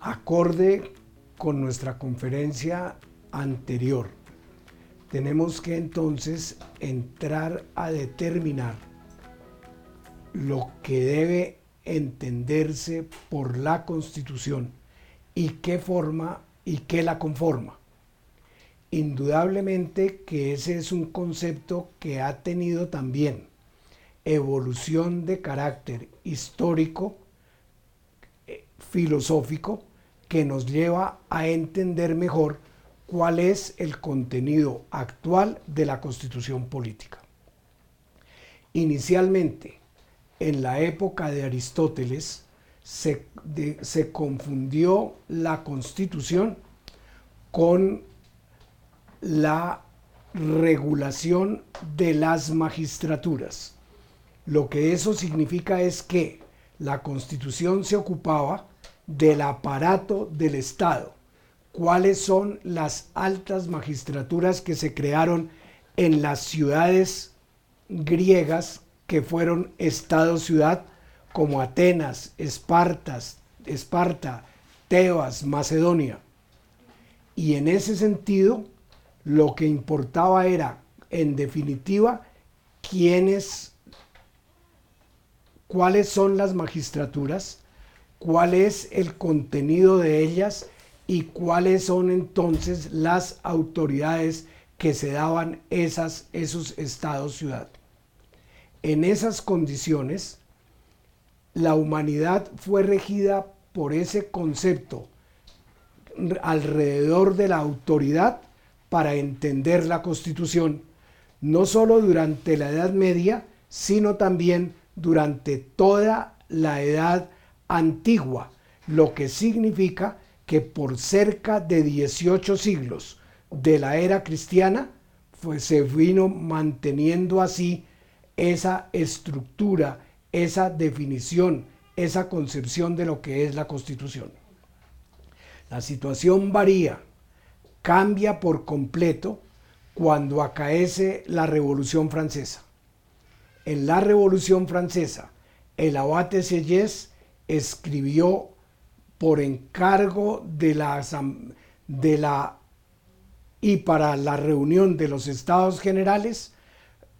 acorde con nuestra conferencia anterior, tenemos que entonces entrar a determinar lo que debe entenderse por la Constitución y qué forma y qué la conforma. Indudablemente que ese es un concepto que ha tenido también evolución de carácter histórico, eh, filosófico, que nos lleva a entender mejor cuál es el contenido actual de la constitución política. Inicialmente, en la época de Aristóteles, se, se confundió la constitución con la regulación de las magistraturas. Lo que eso significa es que la constitución se ocupaba del aparato del Estado, cuáles son las altas magistraturas que se crearon en las ciudades griegas que fueron Estado-ciudad, como Atenas, Espartas, Esparta, Tebas, Macedonia. Y en ese sentido, lo que importaba era, en definitiva, quiénes, cuáles son las magistraturas, cuál es el contenido de ellas y cuáles son entonces las autoridades que se daban esas, esos estados-ciudad. En esas condiciones, la humanidad fue regida por ese concepto alrededor de la autoridad para entender la constitución, no solo durante la Edad Media, sino también durante toda la Edad Antigua, lo que significa que por cerca de 18 siglos de la era cristiana, pues se vino manteniendo así esa estructura, esa definición, esa concepción de lo que es la constitución. La situación varía, cambia por completo cuando acaece la Revolución Francesa. En la Revolución Francesa, el abate Sieyès escribió por encargo de la, de la y para la reunión de los estados generales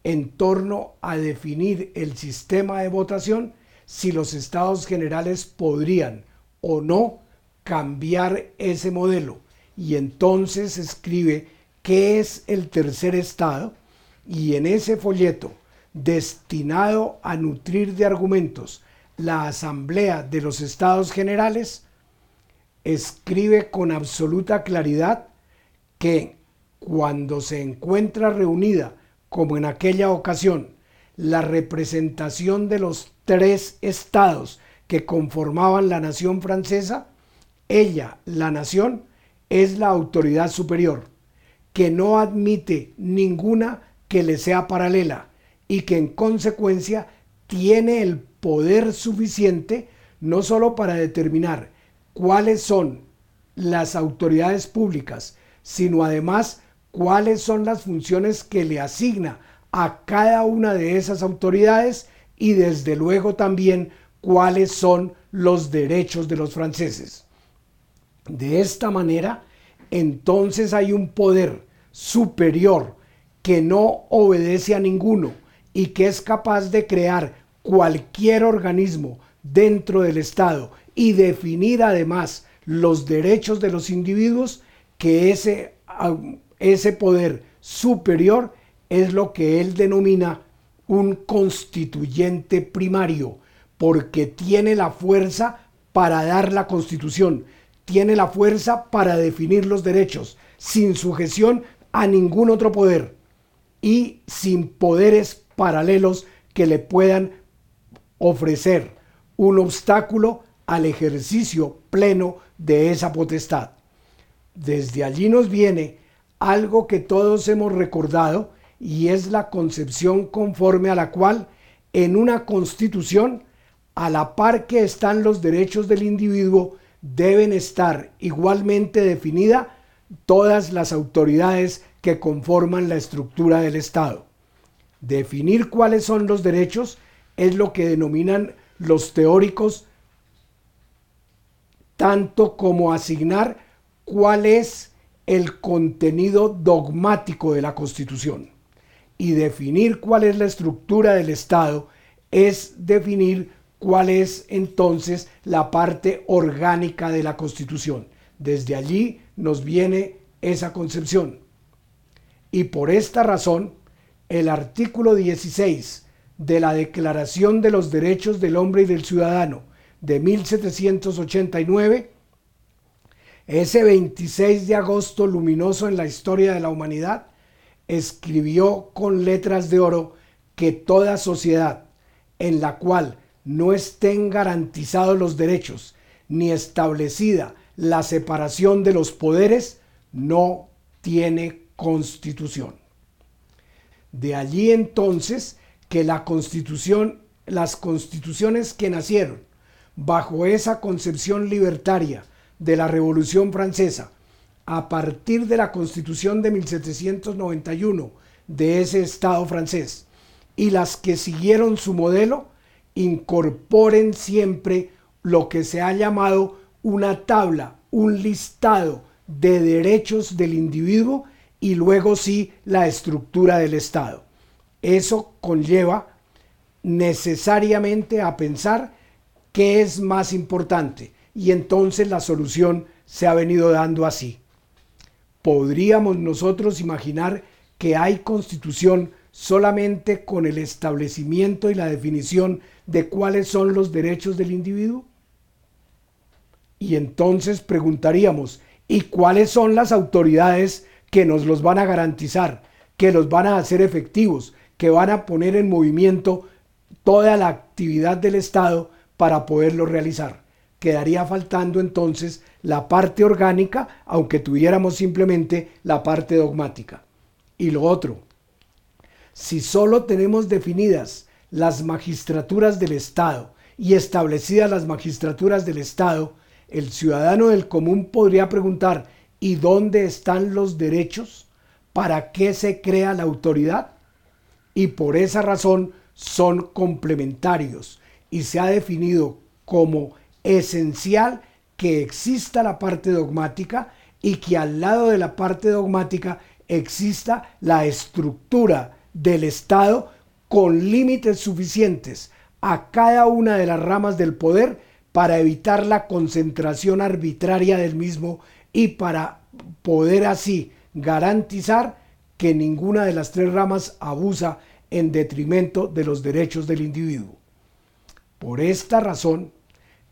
en torno a definir el sistema de votación si los estados generales podrían o no cambiar ese modelo. Y entonces escribe qué es el tercer estado y en ese folleto destinado a nutrir de argumentos la Asamblea de los Estados Generales, escribe con absoluta claridad que cuando se encuentra reunida, como en aquella ocasión, la representación de los tres estados que conformaban la nación francesa, ella, la nación, es la autoridad superior, que no admite ninguna que le sea paralela y que en consecuencia tiene el poder suficiente no solo para determinar cuáles son las autoridades públicas, sino además cuáles son las funciones que le asigna a cada una de esas autoridades y desde luego también cuáles son los derechos de los franceses. De esta manera, entonces hay un poder superior que no obedece a ninguno y que es capaz de crear cualquier organismo dentro del Estado y definir además los derechos de los individuos, que ese, ese poder superior es lo que él denomina un constituyente primario, porque tiene la fuerza para dar la constitución, tiene la fuerza para definir los derechos, sin sujeción a ningún otro poder y sin poderes paralelos que le puedan ofrecer un obstáculo al ejercicio pleno de esa potestad. Desde allí nos viene algo que todos hemos recordado y es la concepción conforme a la cual en una constitución, a la par que están los derechos del individuo, deben estar igualmente definidas todas las autoridades que conforman la estructura del Estado. Definir cuáles son los derechos es lo que denominan los teóricos tanto como asignar cuál es el contenido dogmático de la Constitución. Y definir cuál es la estructura del Estado es definir cuál es entonces la parte orgánica de la Constitución. Desde allí nos viene esa concepción. Y por esta razón, el artículo 16 de la Declaración de los Derechos del Hombre y del Ciudadano de 1789, ese 26 de agosto luminoso en la historia de la humanidad, escribió con letras de oro que toda sociedad en la cual no estén garantizados los derechos ni establecida la separación de los poderes, no tiene constitución. De allí entonces que la constitución, las constituciones que nacieron bajo esa concepción libertaria de la Revolución Francesa, a partir de la constitución de 1791 de ese Estado francés, y las que siguieron su modelo, incorporen siempre lo que se ha llamado una tabla, un listado de derechos del individuo y luego sí la estructura del Estado. Eso conlleva necesariamente a pensar qué es más importante y entonces la solución se ha venido dando así. ¿Podríamos nosotros imaginar que hay constitución solamente con el establecimiento y la definición de cuáles son los derechos del individuo? Y entonces preguntaríamos, ¿y cuáles son las autoridades que nos los van a garantizar, que los van a hacer efectivos, que van a poner en movimiento toda la actividad del Estado para poderlo realizar. Quedaría faltando entonces la parte orgánica, aunque tuviéramos simplemente la parte dogmática. Y lo otro, si solo tenemos definidas las magistraturas del Estado y establecidas las magistraturas del Estado, el ciudadano del común podría preguntar, ¿y dónde están los derechos? ¿Para qué se crea la autoridad? Y por esa razón son complementarios. Y se ha definido como esencial que exista la parte dogmática y que al lado de la parte dogmática exista la estructura del Estado con límites suficientes a cada una de las ramas del poder para evitar la concentración arbitraria del mismo y para poder así garantizar que ninguna de las tres ramas abusa en detrimento de los derechos del individuo. Por esta razón,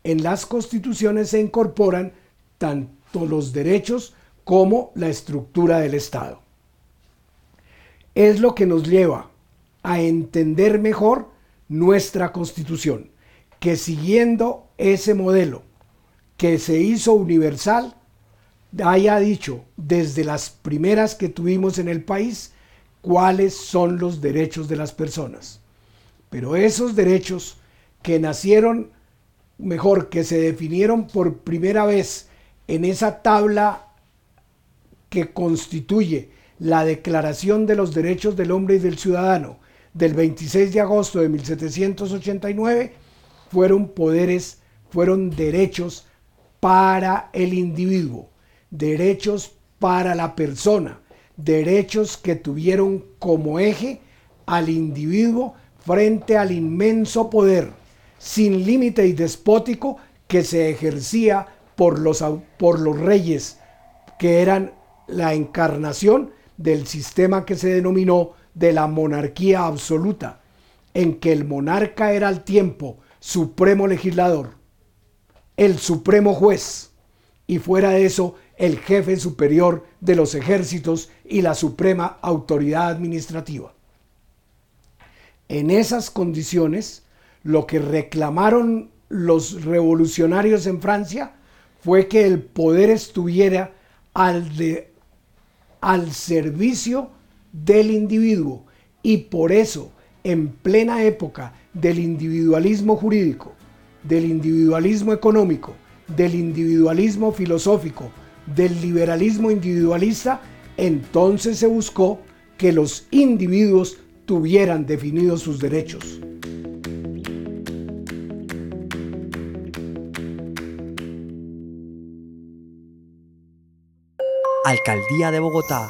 en las constituciones se incorporan tanto los derechos como la estructura del Estado. Es lo que nos lleva a entender mejor nuestra constitución, que siguiendo ese modelo que se hizo universal, haya dicho desde las primeras que tuvimos en el país cuáles son los derechos de las personas. Pero esos derechos que nacieron, mejor, que se definieron por primera vez en esa tabla que constituye la Declaración de los Derechos del Hombre y del Ciudadano del 26 de agosto de 1789, fueron poderes, fueron derechos para el individuo, derechos para la persona, derechos que tuvieron como eje al individuo frente al inmenso poder sin límite y despótico que se ejercía por los, por los reyes, que eran la encarnación del sistema que se denominó de la monarquía absoluta, en que el monarca era al tiempo supremo legislador, el supremo juez, y fuera de eso el jefe superior de los ejércitos y la suprema autoridad administrativa. En esas condiciones, lo que reclamaron los revolucionarios en Francia fue que el poder estuviera al, al servicio del individuo y por eso en plena época del individualismo jurídico, del individualismo económico, del individualismo filosófico, del liberalismo individualista, entonces se buscó que los individuos tuvieran definidos sus derechos. Alcaldía de Bogotá